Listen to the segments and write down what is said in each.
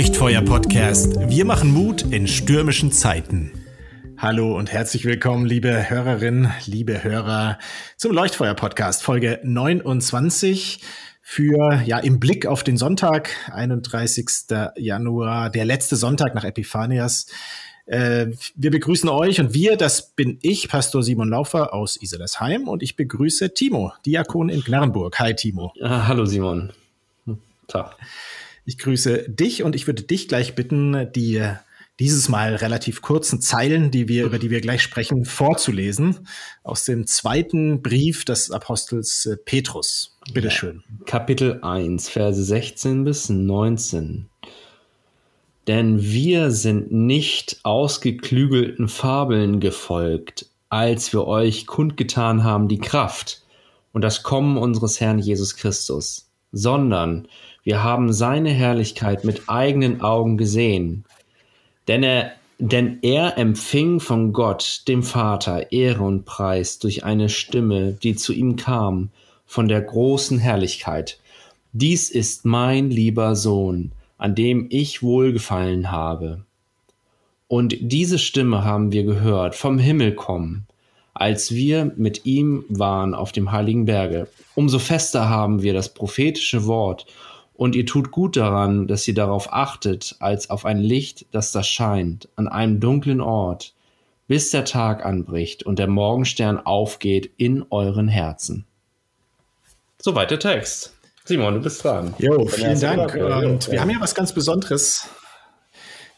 Leuchtfeuer-Podcast. Wir machen Mut in stürmischen Zeiten. Hallo und herzlich willkommen, liebe Hörerinnen, liebe Hörer, zum Leuchtfeuer-Podcast, Folge 29 für, ja, im Blick auf den Sonntag, 31. Januar, der letzte Sonntag nach Epiphanias. Äh, wir begrüßen euch und wir, das bin ich, Pastor Simon Laufer aus Iselesheim und ich begrüße Timo, Diakon in Gnarrenburg. Hi, Timo. Ah, hallo, Simon. Tag. Ich grüße dich und ich würde dich gleich bitten, die dieses Mal relativ kurzen Zeilen, die wir, über die wir gleich sprechen, vorzulesen aus dem zweiten Brief des Apostels äh, Petrus. Bitteschön. Kapitel 1, Verse 16 bis 19. Denn wir sind nicht ausgeklügelten Fabeln gefolgt, als wir euch kundgetan haben die Kraft und das Kommen unseres Herrn Jesus Christus, sondern wir haben seine Herrlichkeit mit eigenen Augen gesehen. Denn er, denn er empfing von Gott, dem Vater, Ehre und Preis durch eine Stimme, die zu ihm kam, von der großen Herrlichkeit. Dies ist mein lieber Sohn, an dem ich wohlgefallen habe. Und diese Stimme haben wir gehört vom Himmel kommen, als wir mit ihm waren auf dem heiligen Berge. Umso fester haben wir das prophetische Wort und ihr tut gut daran, dass ihr darauf achtet, als auf ein Licht, das da scheint, an einem dunklen Ort, bis der Tag anbricht und der Morgenstern aufgeht in euren Herzen. Soweit der Text. Simon, du bist dran. Jo, vielen Dank. Und wir haben hier was ganz Besonderes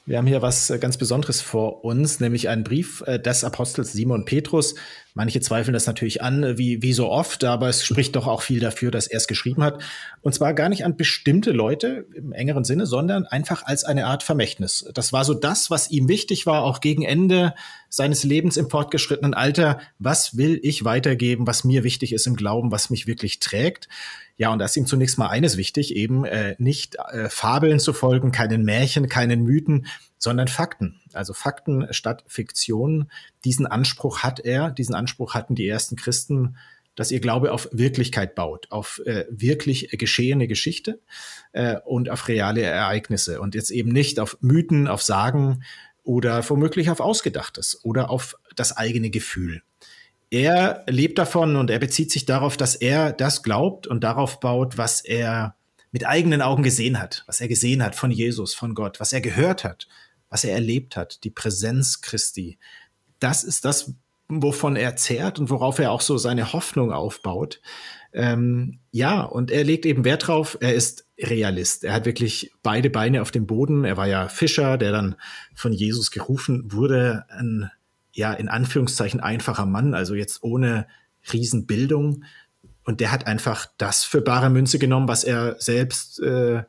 wir haben hier was äh, ganz Besonderes vor uns, nämlich einen Brief äh, des Apostels Simon Petrus. Manche zweifeln das natürlich an, äh, wie, wie so oft, aber es spricht doch auch viel dafür, dass er es geschrieben hat. Und zwar gar nicht an bestimmte Leute im engeren Sinne, sondern einfach als eine Art Vermächtnis. Das war so das, was ihm wichtig war, auch gegen Ende seines Lebens im fortgeschrittenen Alter. Was will ich weitergeben, was mir wichtig ist im Glauben, was mich wirklich trägt? Ja, und da ist ihm zunächst mal eines wichtig, eben äh, nicht äh, Fabeln zu folgen, keinen Märchen, keinen Mythen, sondern Fakten. Also Fakten statt Fiktion. Diesen Anspruch hat er, diesen Anspruch hatten die ersten Christen, dass ihr Glaube auf Wirklichkeit baut, auf äh, wirklich geschehene Geschichte äh, und auf reale Ereignisse und jetzt eben nicht auf Mythen, auf Sagen oder womöglich auf Ausgedachtes oder auf das eigene Gefühl er lebt davon und er bezieht sich darauf, dass er das glaubt und darauf baut, was er mit eigenen Augen gesehen hat, was er gesehen hat von Jesus, von Gott, was er gehört hat, was er erlebt hat, die Präsenz Christi. Das ist das, wovon er zehrt und worauf er auch so seine Hoffnung aufbaut. Ähm, ja, und er legt eben Wert drauf, er ist Realist. Er hat wirklich beide Beine auf dem Boden. Er war ja Fischer, der dann von Jesus gerufen wurde, ein ja, in Anführungszeichen einfacher Mann, also jetzt ohne Riesenbildung. Und der hat einfach das für bare Münze genommen, was er selbst äh,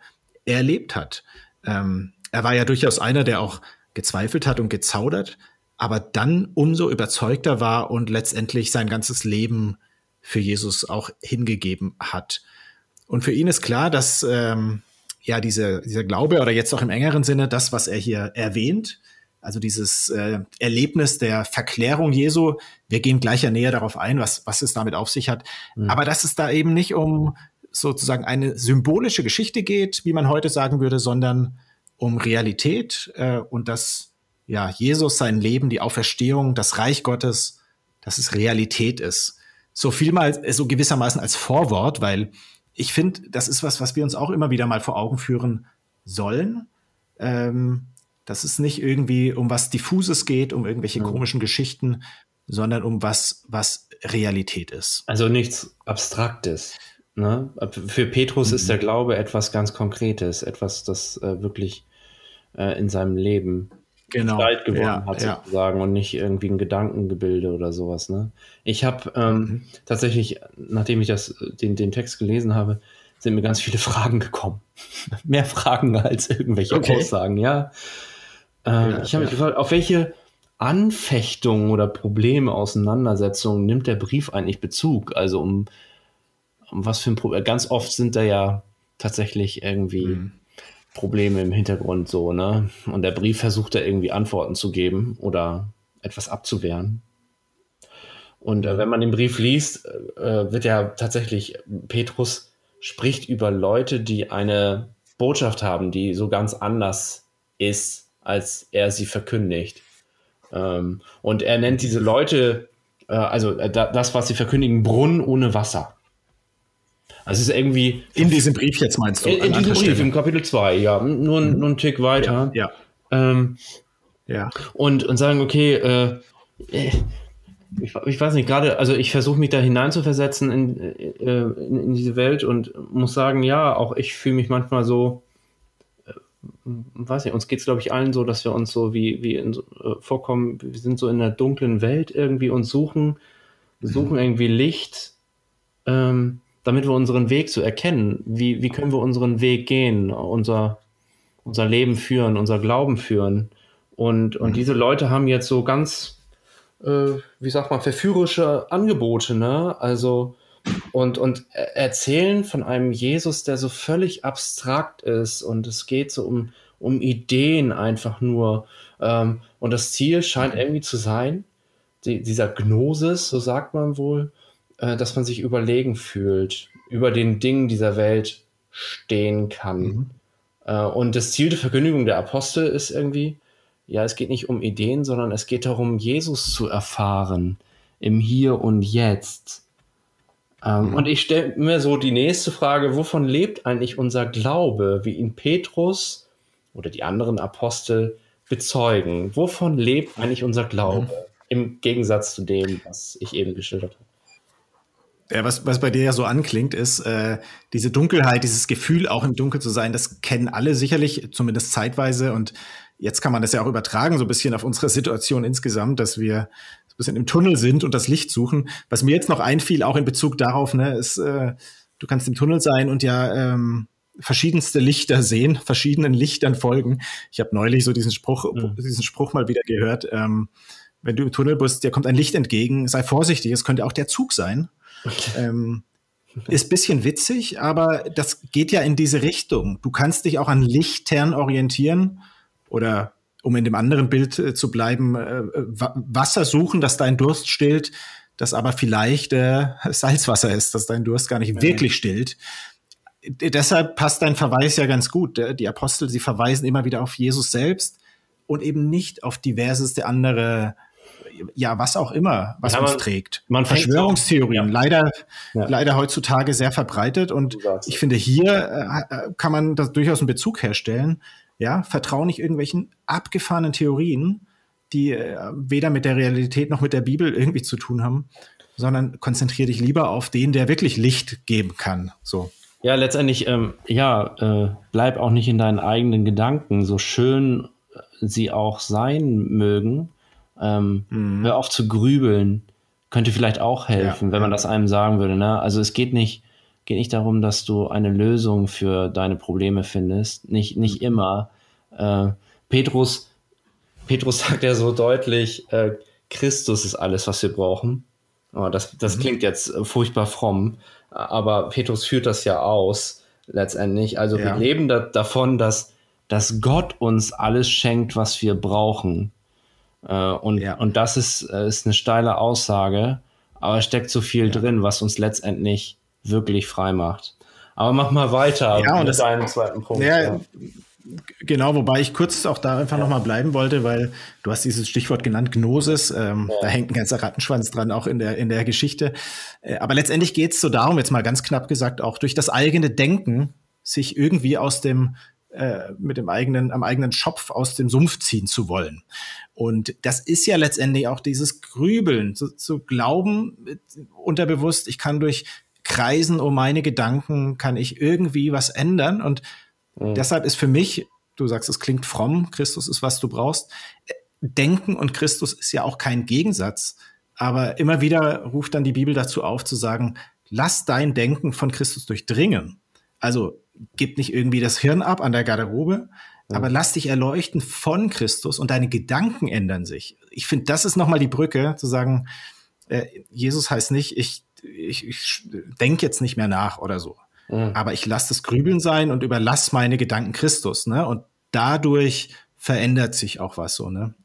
erlebt hat. Ähm, er war ja durchaus einer, der auch gezweifelt hat und gezaudert, aber dann umso überzeugter war und letztendlich sein ganzes Leben für Jesus auch hingegeben hat. Und für ihn ist klar, dass ähm, ja diese, dieser Glaube oder jetzt auch im engeren Sinne das, was er hier erwähnt, also dieses äh, Erlebnis der Verklärung Jesu. Wir gehen gleich ja näher darauf ein, was, was es damit auf sich hat. Mhm. Aber dass es da eben nicht um sozusagen eine symbolische Geschichte geht, wie man heute sagen würde, sondern um Realität äh, und dass ja Jesus sein Leben, die Auferstehung, das Reich Gottes, dass es Realität ist. So viel mal, so gewissermaßen als Vorwort, weil ich finde, das ist was, was wir uns auch immer wieder mal vor Augen führen sollen. Ähm, dass es nicht irgendwie um was Diffuses geht, um irgendwelche mhm. komischen Geschichten, sondern um was, was Realität ist. Also nichts Abstraktes. Ne? Für Petrus mhm. ist der Glaube etwas ganz Konkretes, etwas, das äh, wirklich äh, in seinem Leben genau. Zeit gewonnen ja, hat, sozusagen, ja. und nicht irgendwie ein Gedankengebilde oder sowas. Ne? Ich habe ähm, mhm. tatsächlich, nachdem ich das, den, den Text gelesen habe, sind mir ganz viele Fragen gekommen. Mehr Fragen als irgendwelche okay. Aussagen, ja. Ähm, ja, ich habe mich gefragt, auf welche Anfechtungen oder Probleme, Auseinandersetzungen nimmt der Brief eigentlich Bezug? Also um, um was für ein Problem? Ganz oft sind da ja tatsächlich irgendwie mhm. Probleme im Hintergrund so, ne? Und der Brief versucht da irgendwie Antworten zu geben oder etwas abzuwehren. Und äh, wenn man den Brief liest, äh, wird ja tatsächlich, Petrus spricht über Leute, die eine Botschaft haben, die so ganz anders ist, als er sie verkündigt. Ähm, und er nennt diese Leute, äh, also äh, das, was sie verkündigen, Brunnen ohne Wasser. Also es ist irgendwie. In diesem Brief jetzt meinst du? In, in diesem Brief, Stelle. im Kapitel 2, ja. Nur, mhm. nur ein Tick weiter. Ja. Ja. Ähm, ja. Und, und sagen, okay, äh, ich, ich, weiß nicht, gerade, also ich versuche mich da hineinzuversetzen in, äh, in, in, diese Welt und muss sagen, ja, auch ich fühle mich manchmal so, äh, weiß nicht, uns geht es, glaube ich, allen so, dass wir uns so wie, wie in, äh, vorkommen, wir sind so in einer dunklen Welt irgendwie und suchen, suchen mhm. irgendwie Licht. Ähm, damit wir unseren Weg so erkennen. Wie, wie können wir unseren Weg gehen, unser, unser Leben führen, unser Glauben führen. Und, und mhm. diese Leute haben jetzt so ganz, äh, wie sagt man, verführerische Angebote, ne? Also, und, und erzählen von einem Jesus, der so völlig abstrakt ist und es geht so um, um Ideen einfach nur. Ähm, und das Ziel scheint mhm. irgendwie zu sein, die, dieser Gnosis, so sagt man wohl, äh, dass man sich überlegen fühlt, über den Dingen dieser Welt stehen kann. Mhm. Äh, und das Ziel der Verkündigung der Apostel ist irgendwie, ja, es geht nicht um Ideen, sondern es geht darum, Jesus zu erfahren im Hier und Jetzt. Ähm, mhm. Und ich stelle mir so die nächste Frage, wovon lebt eigentlich unser Glaube, wie ihn Petrus oder die anderen Apostel bezeugen? Wovon lebt eigentlich unser Glaube? Mhm. Im Gegensatz zu dem, was ich eben geschildert habe. Ja, was, was bei dir ja so anklingt, ist äh, diese Dunkelheit, dieses Gefühl, auch im Dunkel zu sein, das kennen alle sicherlich, zumindest zeitweise. Und jetzt kann man das ja auch übertragen, so ein bisschen auf unsere Situation insgesamt, dass wir so ein bisschen im Tunnel sind und das Licht suchen. Was mir jetzt noch einfiel, auch in Bezug darauf, ne, ist, äh, du kannst im Tunnel sein und ja ähm, verschiedenste Lichter sehen, verschiedenen Lichtern folgen. Ich habe neulich so diesen Spruch, mhm. diesen Spruch mal wieder gehört. Ähm, wenn du im Tunnel bist, dir kommt ein Licht entgegen, sei vorsichtig, es könnte auch der Zug sein. Ähm, ist bisschen witzig, aber das geht ja in diese Richtung. Du kannst dich auch an Lichtern orientieren oder um in dem anderen Bild äh, zu bleiben, äh, Wasser suchen, das dein Durst stillt, das aber vielleicht äh, Salzwasser ist, das dein Durst gar nicht ja. wirklich stillt. Deshalb passt dein Verweis ja ganz gut. Die Apostel, sie verweisen immer wieder auf Jesus selbst und eben nicht auf diverseste andere ja, was auch immer, was ja, man, uns trägt. Man Verschwörungstheorien, ja. leider, ja. leider heutzutage sehr verbreitet. Und ich finde, hier äh, äh, kann man das durchaus einen Bezug herstellen. Ja, vertraue nicht irgendwelchen abgefahrenen Theorien, die äh, weder mit der Realität noch mit der Bibel irgendwie zu tun haben, sondern konzentriere dich lieber auf den, der wirklich Licht geben kann. So. Ja, letztendlich, ähm, ja, äh, bleib auch nicht in deinen eigenen Gedanken, so schön sie auch sein mögen. Ähm, mhm. Hör auf zu grübeln. Könnte vielleicht auch helfen, ja. wenn man das einem sagen würde. Ne? Also es geht nicht, geht nicht darum, dass du eine Lösung für deine Probleme findest. Nicht, nicht mhm. immer. Äh, Petrus, Petrus sagt ja so deutlich, äh, Christus ist alles, was wir brauchen. Oh, das das mhm. klingt jetzt äh, furchtbar fromm, aber Petrus führt das ja aus letztendlich. Also ja. wir leben da, davon, dass, dass Gott uns alles schenkt, was wir brauchen. Äh, und, ja. und das ist, äh, ist eine steile Aussage, aber es steckt so viel ja. drin, was uns letztendlich wirklich frei macht. Aber mach mal weiter ja, und das, deinem zweiten Punkt. Ja. Genau, wobei ich kurz auch da einfach ja. nochmal bleiben wollte, weil du hast dieses Stichwort genannt, Gnosis, ähm, ja. da hängt ein ganzer Rattenschwanz dran, auch in der, in der Geschichte. Äh, aber letztendlich geht es so darum, jetzt mal ganz knapp gesagt, auch durch das eigene Denken sich irgendwie aus dem äh, mit dem eigenen, am eigenen Schopf aus dem Sumpf ziehen zu wollen. Und das ist ja letztendlich auch dieses Grübeln, zu, zu glauben, unterbewusst, ich kann durch Kreisen um meine Gedanken, kann ich irgendwie was ändern. Und mhm. deshalb ist für mich, du sagst, es klingt fromm, Christus ist, was du brauchst. Denken und Christus ist ja auch kein Gegensatz. Aber immer wieder ruft dann die Bibel dazu auf, zu sagen, lass dein Denken von Christus durchdringen. Also gib nicht irgendwie das Hirn ab an der Garderobe, ja. aber lass dich erleuchten von Christus und deine Gedanken ändern sich. Ich finde, das ist nochmal die Brücke, zu sagen, äh, Jesus heißt nicht, ich, ich, ich denke jetzt nicht mehr nach oder so. Ja. Aber ich lasse das Grübeln sein und überlasse meine Gedanken Christus, ne? Und dadurch verändert sich auch was so, ne?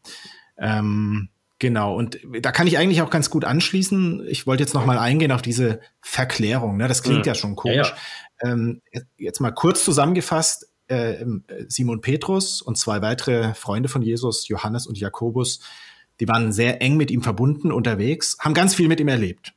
Ähm, Genau, und da kann ich eigentlich auch ganz gut anschließen. Ich wollte jetzt noch mal eingehen auf diese Verklärung. Ne? Das klingt ja, ja schon komisch. Ja. Ähm, jetzt mal kurz zusammengefasst, äh, Simon Petrus und zwei weitere Freunde von Jesus, Johannes und Jakobus, die waren sehr eng mit ihm verbunden unterwegs, haben ganz viel mit ihm erlebt,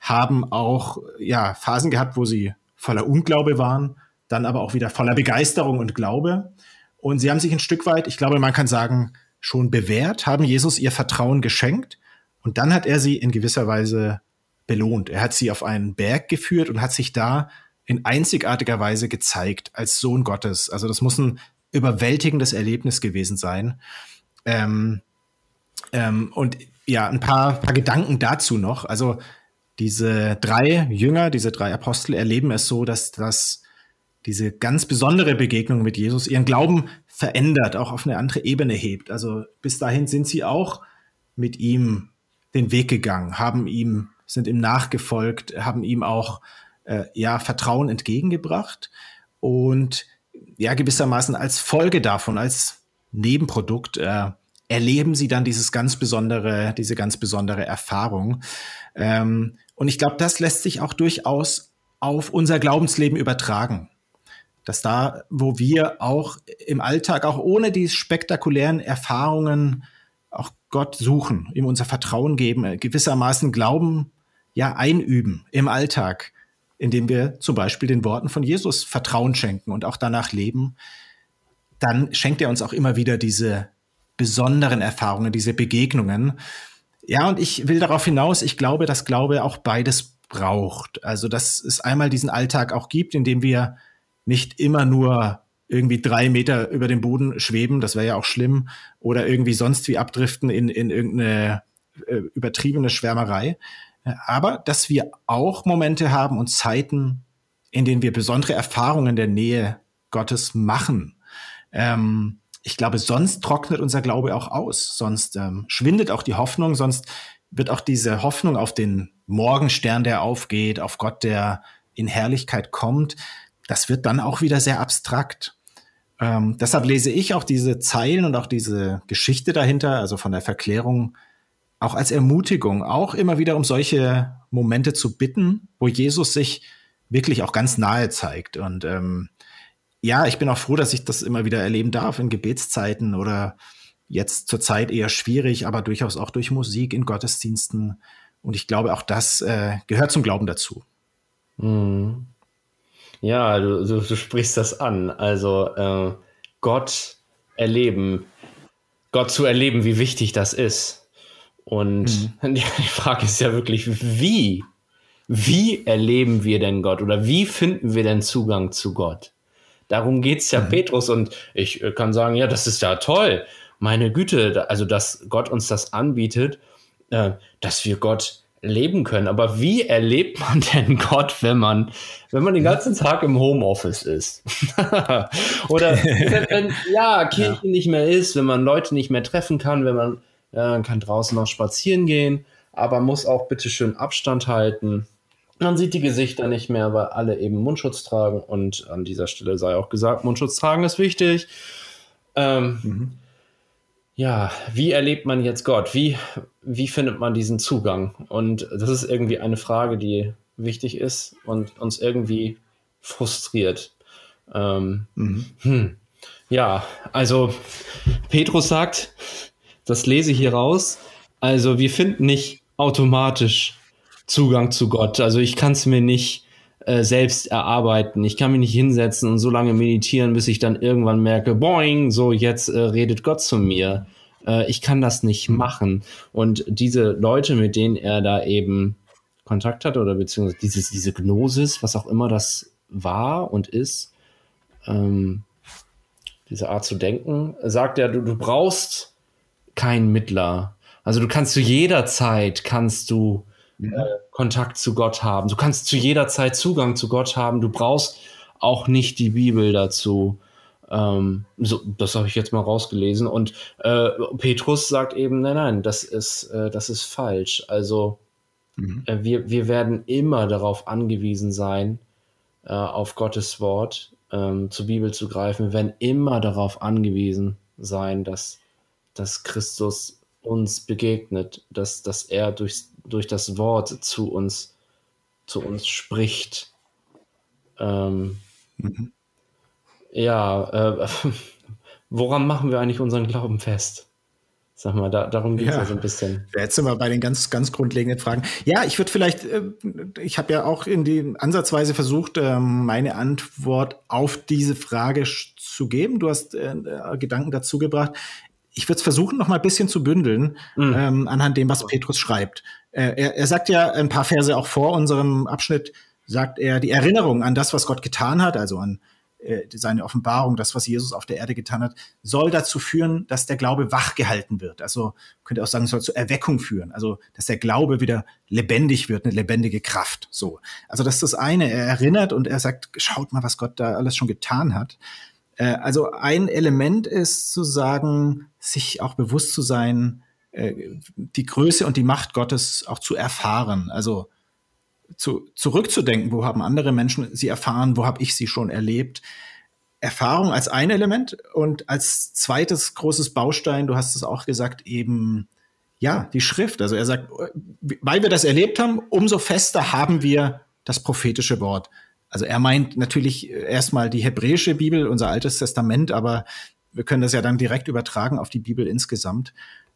haben auch ja Phasen gehabt, wo sie voller Unglaube waren, dann aber auch wieder voller Begeisterung und Glaube. Und sie haben sich ein Stück weit, ich glaube, man kann sagen, schon bewährt, haben Jesus ihr Vertrauen geschenkt und dann hat er sie in gewisser Weise belohnt. Er hat sie auf einen Berg geführt und hat sich da in einzigartiger Weise gezeigt als Sohn Gottes. Also das muss ein überwältigendes Erlebnis gewesen sein. Ähm, ähm, und ja, ein paar, paar Gedanken dazu noch. Also diese drei Jünger, diese drei Apostel erleben es so, dass das diese ganz besondere Begegnung mit Jesus ihren Glauben verändert, auch auf eine andere Ebene hebt. Also bis dahin sind sie auch mit ihm den Weg gegangen, haben ihm, sind ihm nachgefolgt, haben ihm auch äh, ja Vertrauen entgegengebracht und ja gewissermaßen als Folge davon, als Nebenprodukt äh, erleben sie dann dieses ganz besondere, diese ganz besondere Erfahrung. Ähm, und ich glaube, das lässt sich auch durchaus auf unser Glaubensleben übertragen. Dass da, wo wir auch im Alltag, auch ohne die spektakulären Erfahrungen, auch Gott suchen, ihm unser Vertrauen geben, äh, gewissermaßen Glauben ja einüben im Alltag, indem wir zum Beispiel den Worten von Jesus Vertrauen schenken und auch danach leben, dann schenkt er uns auch immer wieder diese besonderen Erfahrungen, diese Begegnungen. Ja, und ich will darauf hinaus, ich glaube, dass Glaube auch beides braucht. Also, dass es einmal diesen Alltag auch gibt, in dem wir nicht immer nur irgendwie drei Meter über dem Boden schweben, das wäre ja auch schlimm, oder irgendwie sonst wie abdriften in, in irgendeine äh, übertriebene Schwärmerei. Aber dass wir auch Momente haben und Zeiten, in denen wir besondere Erfahrungen der Nähe Gottes machen. Ähm, ich glaube, sonst trocknet unser Glaube auch aus, sonst ähm, schwindet auch die Hoffnung, sonst wird auch diese Hoffnung auf den Morgenstern, der aufgeht, auf Gott, der in Herrlichkeit kommt, das wird dann auch wieder sehr abstrakt. Ähm, deshalb lese ich auch diese Zeilen und auch diese Geschichte dahinter, also von der Verklärung, auch als Ermutigung, auch immer wieder um solche Momente zu bitten, wo Jesus sich wirklich auch ganz nahe zeigt. Und ähm, ja, ich bin auch froh, dass ich das immer wieder erleben darf in Gebetszeiten oder jetzt zur Zeit eher schwierig, aber durchaus auch durch Musik in Gottesdiensten. Und ich glaube, auch das äh, gehört zum Glauben dazu. Mhm. Ja, du, du, du, sprichst das an. Also äh, Gott erleben, Gott zu erleben, wie wichtig das ist. Und mhm. die Frage ist ja wirklich, wie? Wie erleben wir denn Gott oder wie finden wir denn Zugang zu Gott? Darum geht's ja mhm. Petrus und ich äh, kann sagen, ja, das ist ja toll. Meine Güte, also dass Gott uns das anbietet, äh, dass wir Gott leben können. Aber wie erlebt man denn Gott, wenn man, wenn man den ganzen Tag im Homeoffice ist? Oder wenn, wenn, ja, Kirche ja. nicht mehr ist, wenn man Leute nicht mehr treffen kann, wenn man äh, kann draußen noch spazieren gehen, aber muss auch bitte schön Abstand halten. Man sieht die Gesichter nicht mehr, weil alle eben Mundschutz tragen. Und an dieser Stelle sei auch gesagt, Mundschutz tragen ist wichtig. Ähm, mhm. Ja, wie erlebt man jetzt Gott? Wie, wie findet man diesen Zugang? Und das ist irgendwie eine Frage, die wichtig ist und uns irgendwie frustriert. Ähm, mhm. hm. Ja, also Petrus sagt, das lese ich hier raus. Also wir finden nicht automatisch Zugang zu Gott. Also ich kann es mir nicht äh, selbst erarbeiten. Ich kann mich nicht hinsetzen und so lange meditieren, bis ich dann irgendwann merke, boing, so jetzt äh, redet Gott zu mir. Äh, ich kann das nicht machen. Und diese Leute, mit denen er da eben Kontakt hat oder beziehungsweise dieses, diese Gnosis, was auch immer das war und ist, ähm, diese Art zu denken, sagt er, du, du brauchst keinen Mittler. Also du kannst zu jeder Zeit, kannst du äh, Kontakt zu Gott haben. Du kannst zu jeder Zeit Zugang zu Gott haben. Du brauchst auch nicht die Bibel dazu. Ähm, so, das habe ich jetzt mal rausgelesen. Und äh, Petrus sagt eben, nein, nein, das ist, äh, das ist falsch. Also mhm. äh, wir, wir werden immer darauf angewiesen sein, äh, auf Gottes Wort ähm, zur Bibel zu greifen. Wir werden immer darauf angewiesen sein, dass, dass Christus uns begegnet, dass, dass er durch, durch das Wort zu uns, zu uns spricht. Ähm, mhm. Ja, äh, woran machen wir eigentlich unseren Glauben fest? Sag mal, da, darum geht es ja. so ein bisschen. Jetzt sind wir bei den ganz, ganz grundlegenden Fragen. Ja, ich würde vielleicht, äh, ich habe ja auch in die Ansatzweise versucht, ähm, meine Antwort auf diese Frage zu geben. Du hast äh, Gedanken dazu gebracht. Ich würde es versuchen, noch mal ein bisschen zu bündeln mhm. ähm, anhand dem, was Petrus schreibt. Äh, er, er sagt ja ein paar Verse auch vor unserem Abschnitt, sagt er die Erinnerung an das, was Gott getan hat, also an äh, seine Offenbarung, das, was Jesus auf der Erde getan hat, soll dazu führen, dass der Glaube wachgehalten wird. Also könnte auch sagen, soll zur Erweckung führen. Also, dass der Glaube wieder lebendig wird, eine lebendige Kraft. So. Also, das ist das eine. Er erinnert und er sagt, schaut mal, was Gott da alles schon getan hat. Äh, also, ein Element ist zu sagen, sich auch bewusst zu sein, äh, die Größe und die Macht Gottes auch zu erfahren. Also, zu, zurückzudenken, wo haben andere Menschen sie erfahren, wo habe ich sie schon erlebt. Erfahrung als ein Element und als zweites großes Baustein, du hast es auch gesagt, eben ja, die Schrift. Also er sagt, weil wir das erlebt haben, umso fester haben wir das prophetische Wort. Also er meint natürlich erstmal die hebräische Bibel, unser altes Testament, aber wir können das ja dann direkt übertragen auf die Bibel insgesamt.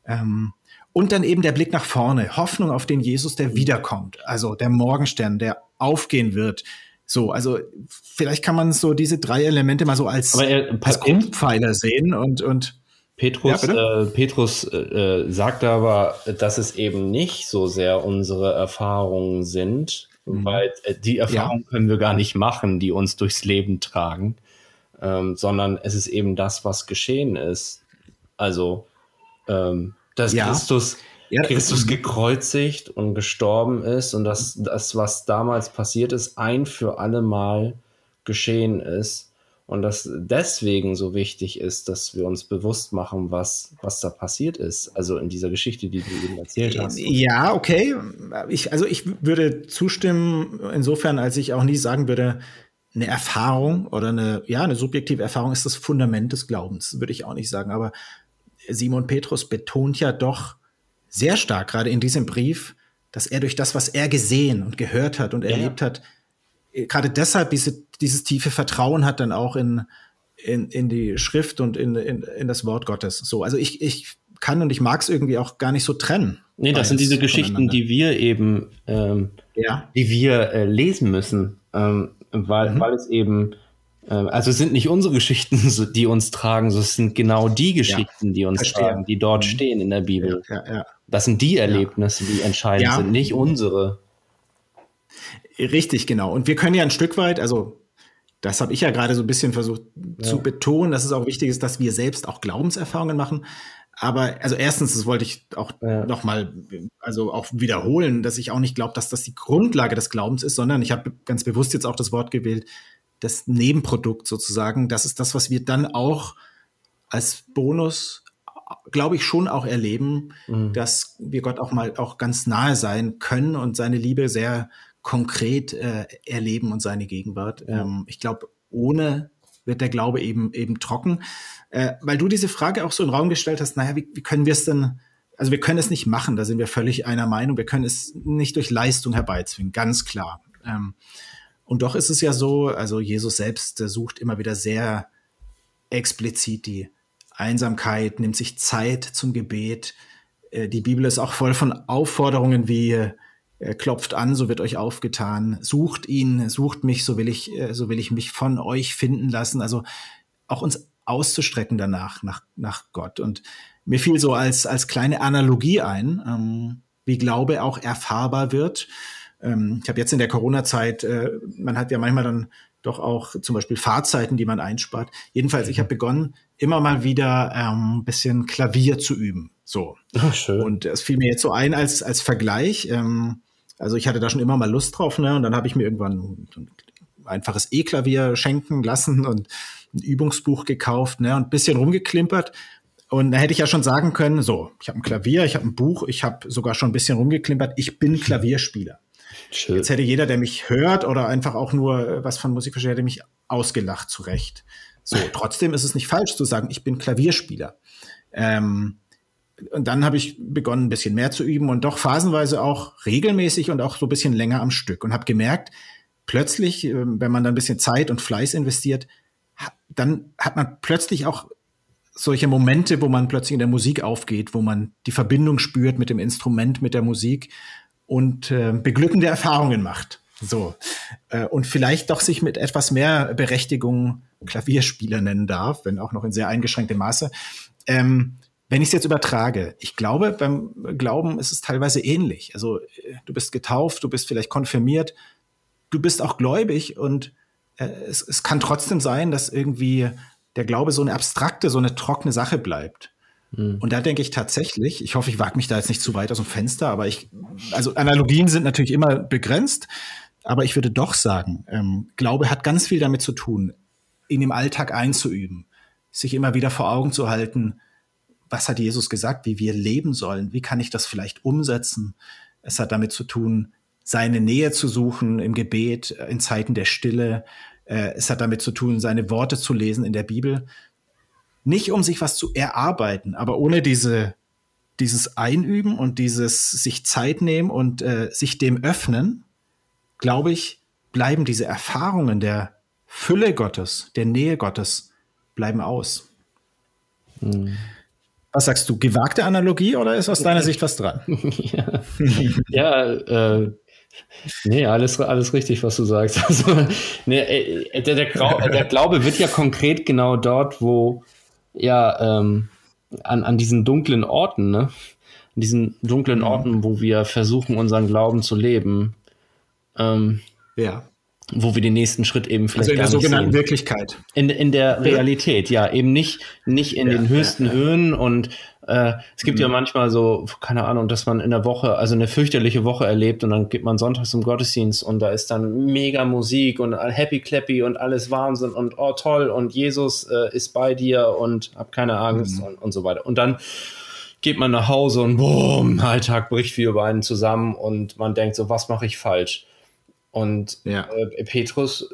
Ähm, und dann eben der Blick nach vorne, Hoffnung auf den Jesus, der wiederkommt, also der Morgenstern, der aufgehen wird. So, also vielleicht kann man so diese drei Elemente mal so als, er, als Grundpfeiler sehen und, und Petrus, ja, äh, Petrus äh, äh, sagt aber, dass es eben nicht so sehr unsere Erfahrungen sind, mhm. weil äh, die Erfahrungen ja. können wir gar nicht machen, die uns durchs Leben tragen, ähm, sondern es ist eben das, was geschehen ist. Also ähm, dass ja. Christus, ja. Christus gekreuzigt und gestorben ist und dass das, was damals passiert ist, ein für alle Mal geschehen ist. Und dass deswegen so wichtig ist, dass wir uns bewusst machen, was, was da passiert ist. Also in dieser Geschichte, die du eben erzählt hast. Ja, okay. Ich, also ich würde zustimmen, insofern, als ich auch nie sagen würde, eine Erfahrung oder eine, ja, eine subjektive Erfahrung ist das Fundament des Glaubens, würde ich auch nicht sagen. Aber Simon Petrus betont ja doch sehr stark, gerade in diesem Brief, dass er durch das, was er gesehen und gehört hat und erlebt ja. hat, gerade deshalb diese, dieses tiefe Vertrauen hat dann auch in, in, in die Schrift und in, in, in das Wort Gottes. So, also ich, ich kann und ich mag es irgendwie auch gar nicht so trennen. Nee, das sind diese Geschichten, die wir eben, ähm, ja. die wir äh, lesen müssen, ähm, weil, mhm. weil es eben ähm, also es sind nicht unsere Geschichten, die uns tragen, sondern es sind genau die Geschichten, ja, die uns verstehe. tragen, die dort mhm. stehen in der Bibel. Ja, ja, das sind die Erlebnisse, die entscheidend sind, nicht unsere. Richtig, genau. Und wir können ja ein Stück weit, also das habe ich ja gerade so ein bisschen versucht zu betonen, dass es auch wichtig ist, dass wir selbst auch Glaubenserfahrungen machen. Aber also erstens, das wollte ich auch ja. noch mal also auch wiederholen, dass ich auch nicht glaube, dass das die Grundlage des Glaubens ist, sondern ich habe ganz bewusst jetzt auch das Wort gewählt, das Nebenprodukt sozusagen. Das ist das, was wir dann auch als Bonus, glaube ich, schon auch erleben, mhm. dass wir Gott auch mal auch ganz nahe sein können und seine Liebe sehr konkret äh, erleben und seine Gegenwart. Ja. Ähm, ich glaube, ohne wird der Glaube eben eben trocken. Äh, weil du diese Frage auch so in den Raum gestellt hast, naja, wie, wie können wir es denn, also wir können es nicht machen, da sind wir völlig einer Meinung, wir können es nicht durch Leistung herbeizwingen, ganz klar. Ähm, und doch ist es ja so, also Jesus selbst sucht immer wieder sehr explizit die Einsamkeit, nimmt sich Zeit zum Gebet. Äh, die Bibel ist auch voll von Aufforderungen wie klopft an, so wird euch aufgetan, sucht ihn, sucht mich, so will ich, äh, so will ich mich von euch finden lassen. Also auch uns auszustrecken danach, nach, nach Gott. Und mir fiel so als, als kleine Analogie ein, ähm, wie Glaube auch erfahrbar wird ähm, ich habe jetzt in der Corona-Zeit, äh, man hat ja manchmal dann doch auch zum Beispiel Fahrzeiten, die man einspart. Jedenfalls, ich habe begonnen, immer mal wieder ein ähm, bisschen Klavier zu üben. So. Ach, schön. Und es fiel mir jetzt so ein als, als Vergleich. Ähm, also ich hatte da schon immer mal Lust drauf, ne? Und dann habe ich mir irgendwann ein einfaches E-Klavier schenken lassen und ein Übungsbuch gekauft, ne? Und ein bisschen rumgeklimpert. Und da hätte ich ja schon sagen können, so, ich habe ein Klavier, ich habe ein Buch, ich habe sogar schon ein bisschen rumgeklimpert, ich bin Klavierspieler. Schön. Jetzt hätte jeder, der mich hört oder einfach auch nur äh, was von Musik versteht, hätte mich ausgelacht zurecht. So, trotzdem ist es nicht falsch zu sagen, ich bin Klavierspieler. Ähm, und dann habe ich begonnen, ein bisschen mehr zu üben und doch phasenweise auch regelmäßig und auch so ein bisschen länger am Stück und habe gemerkt, plötzlich, ähm, wenn man da ein bisschen Zeit und Fleiß investiert, dann hat man plötzlich auch solche Momente, wo man plötzlich in der Musik aufgeht, wo man die Verbindung spürt mit dem Instrument, mit der Musik und äh, beglückende Erfahrungen macht. So. Äh, und vielleicht doch sich mit etwas mehr Berechtigung Klavierspieler nennen darf, wenn auch noch in sehr eingeschränktem Maße. Ähm, wenn ich es jetzt übertrage, ich glaube, beim Glauben ist es teilweise ähnlich. Also äh, du bist getauft, du bist vielleicht konfirmiert, du bist auch gläubig und äh, es, es kann trotzdem sein, dass irgendwie der Glaube so eine abstrakte, so eine trockene Sache bleibt. Mhm. Und da denke ich tatsächlich, ich hoffe, ich wage mich da jetzt nicht zu weit aus dem Fenster, aber ich, also Analogien sind natürlich immer begrenzt, aber ich würde doch sagen, ähm, Glaube hat ganz viel damit zu tun, ihn im Alltag einzuüben, sich immer wieder vor Augen zu halten, was hat Jesus gesagt, wie wir leben sollen, wie kann ich das vielleicht umsetzen. Es hat damit zu tun, seine Nähe zu suchen im Gebet, in Zeiten der Stille, äh, es hat damit zu tun, seine Worte zu lesen in der Bibel. Nicht um sich was zu erarbeiten, aber ohne diese, dieses Einüben und dieses sich Zeit nehmen und äh, sich dem öffnen, glaube ich, bleiben diese Erfahrungen der Fülle Gottes, der Nähe Gottes, bleiben aus. Hm. Was sagst du, gewagte Analogie oder ist aus deiner Sicht was dran? ja, ja äh, Nee, alles, alles richtig, was du sagst. Also, nee, äh, der, der, der, Glaube wird ja konkret genau dort, wo ja ähm, an, an diesen dunklen Orten, ne? An diesen dunklen mhm. Orten, wo wir versuchen, unseren Glauben zu leben. Ähm, ja wo wir den nächsten Schritt eben vielleicht also in der sogenannten sehen. Wirklichkeit. In, in der Realität, ja, eben nicht, nicht in ja, den höchsten ja, ja. Höhen und äh, es gibt mhm. ja manchmal so, keine Ahnung, dass man in der Woche, also eine fürchterliche Woche erlebt und dann geht man sonntags zum Gottesdienst und da ist dann mega Musik und Happy Clappy und alles Wahnsinn und oh toll und Jesus äh, ist bei dir und hab keine Angst mhm. und, und so weiter. Und dann geht man nach Hause und boom, Alltag bricht wie über einen zusammen und man denkt so, was mache ich falsch? Und ja. äh, Petrus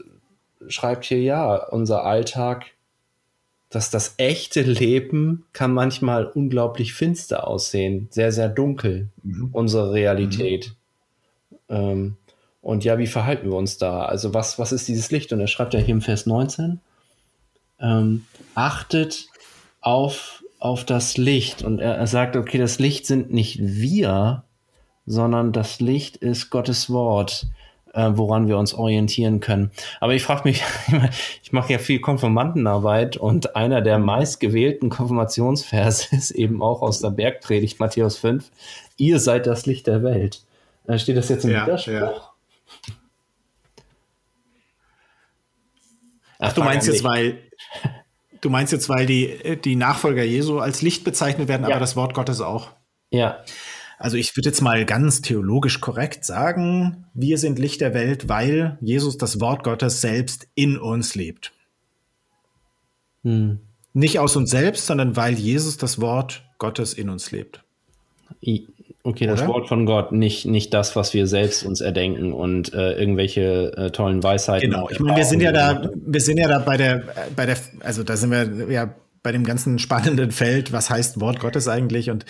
schreibt hier ja, unser Alltag, dass das echte Leben kann manchmal unglaublich finster aussehen, sehr, sehr dunkel, mhm. unsere Realität. Mhm. Ähm, und ja, wie verhalten wir uns da? Also was, was ist dieses Licht? Und er schreibt ja hier im Vers 19, ähm, achtet auf, auf das Licht. Und er, er sagt, okay, das Licht sind nicht wir, sondern das Licht ist Gottes Wort äh, woran wir uns orientieren können. Aber ich frage mich, ich mache ja viel Konfirmandenarbeit und einer der meistgewählten Konfirmationsverse ist eben auch aus der Bergpredigt Matthäus 5. Ihr seid das Licht der Welt. Da steht das jetzt im ja, Widerspruch. Ja. Ach, du meinst jetzt, weil du meinst jetzt, weil die, die Nachfolger Jesu als Licht bezeichnet werden, ja. aber das Wort Gottes auch. Ja. Also ich würde jetzt mal ganz theologisch korrekt sagen, wir sind Licht der Welt, weil Jesus das Wort Gottes selbst in uns lebt. Hm. Nicht aus uns selbst, sondern weil Jesus das Wort Gottes in uns lebt. Okay, das Oder? Wort von Gott, nicht, nicht das, was wir selbst uns erdenken und äh, irgendwelche äh, tollen Weisheiten. Genau, ich meine, wir sind ja da, wir sind ja da bei der, bei der, also da sind wir ja bei dem ganzen spannenden Feld, was heißt Wort Gottes eigentlich und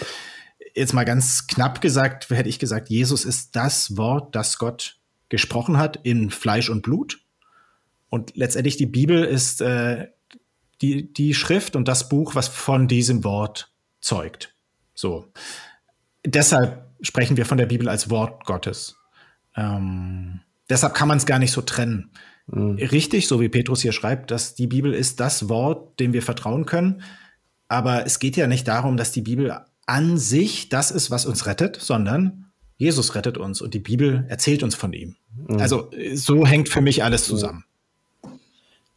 jetzt mal ganz knapp gesagt, hätte ich gesagt, Jesus ist das Wort, das Gott gesprochen hat in Fleisch und Blut. Und letztendlich die Bibel ist äh, die, die Schrift und das Buch, was von diesem Wort zeugt. So. Deshalb sprechen wir von der Bibel als Wort Gottes. Ähm, deshalb kann man es gar nicht so trennen. Mhm. Richtig, so wie Petrus hier schreibt, dass die Bibel ist das Wort, dem wir vertrauen können. Aber es geht ja nicht darum, dass die Bibel an sich das ist, was uns rettet, sondern Jesus rettet uns und die Bibel erzählt uns von ihm. Mhm. Also so hängt für mich alles zusammen.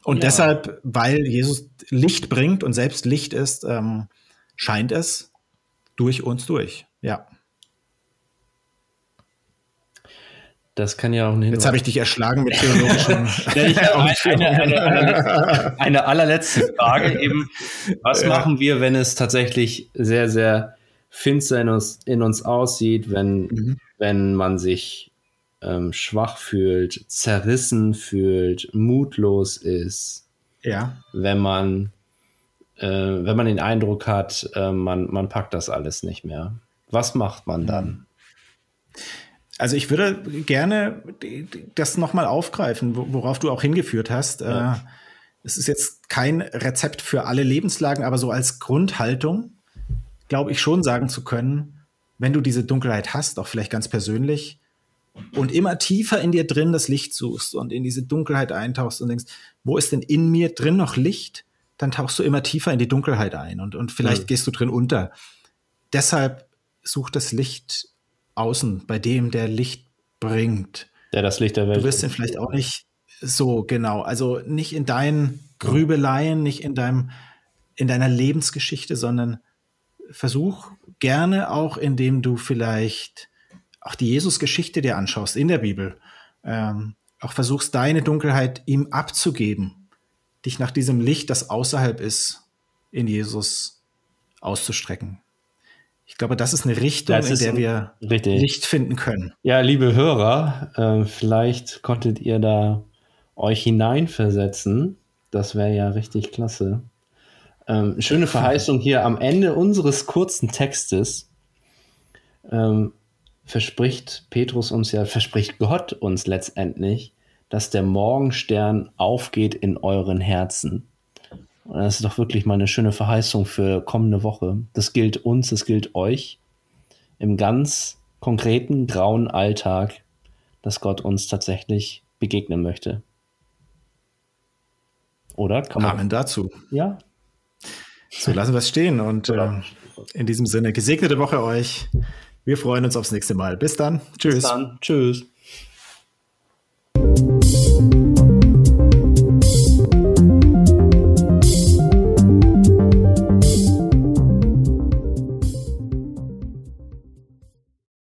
Und ja. deshalb, weil Jesus Licht bringt und selbst Licht ist, ähm, scheint es durch uns durch. Ja. Das kann ja auch nicht. Jetzt habe ich dich erschlagen mit theologischen. eine, eine, eine, eine, allerletzte Frage eben. Was machen wir, wenn es tatsächlich sehr, sehr finster in uns, in uns aussieht, wenn, mhm. wenn man sich ähm, schwach fühlt, zerrissen fühlt, mutlos ist. Ja. Wenn man, äh, wenn man den Eindruck hat, äh, man, man packt das alles nicht mehr. Was macht man dann? Also ich würde gerne das nochmal aufgreifen, worauf du auch hingeführt hast. Ja. Äh, es ist jetzt kein Rezept für alle Lebenslagen, aber so als Grundhaltung glaube ich schon sagen zu können, wenn du diese Dunkelheit hast, auch vielleicht ganz persönlich, und immer tiefer in dir drin das Licht suchst und in diese Dunkelheit eintauchst und denkst, wo ist denn in mir drin noch Licht? Dann tauchst du immer tiefer in die Dunkelheit ein und, und vielleicht mhm. gehst du drin unter. Deshalb such das Licht außen, bei dem der Licht bringt. Der das Licht der Welt. Du wirst ihn vielleicht auch nicht so genau, also nicht in deinen Grübeleien, nicht in deinem, in deiner Lebensgeschichte, sondern versuch gerne auch, indem du vielleicht auch die Jesus-Geschichte dir anschaust in der Bibel, ähm, auch versuchst, deine Dunkelheit ihm abzugeben, dich nach diesem Licht, das außerhalb ist, in Jesus auszustrecken. Ich glaube, das ist eine Richtung, ist in der wir richtig. Licht finden können. Ja, liebe Hörer, äh, vielleicht konntet ihr da euch hineinversetzen. Das wäre ja richtig klasse. Ähm, schöne Verheißung hier am Ende unseres kurzen Textes. Ähm, verspricht Petrus uns ja, verspricht Gott uns letztendlich, dass der Morgenstern aufgeht in euren Herzen. Und das ist doch wirklich mal eine schöne Verheißung für kommende Woche. Das gilt uns, das gilt euch im ganz konkreten grauen Alltag, dass Gott uns tatsächlich begegnen möchte. Oder? Kann Amen dazu. Ja. So lassen wir es stehen und äh, in diesem Sinne gesegnete Woche euch. Wir freuen uns aufs nächste Mal. Bis dann. Tschüss. Bis dann. Tschüss.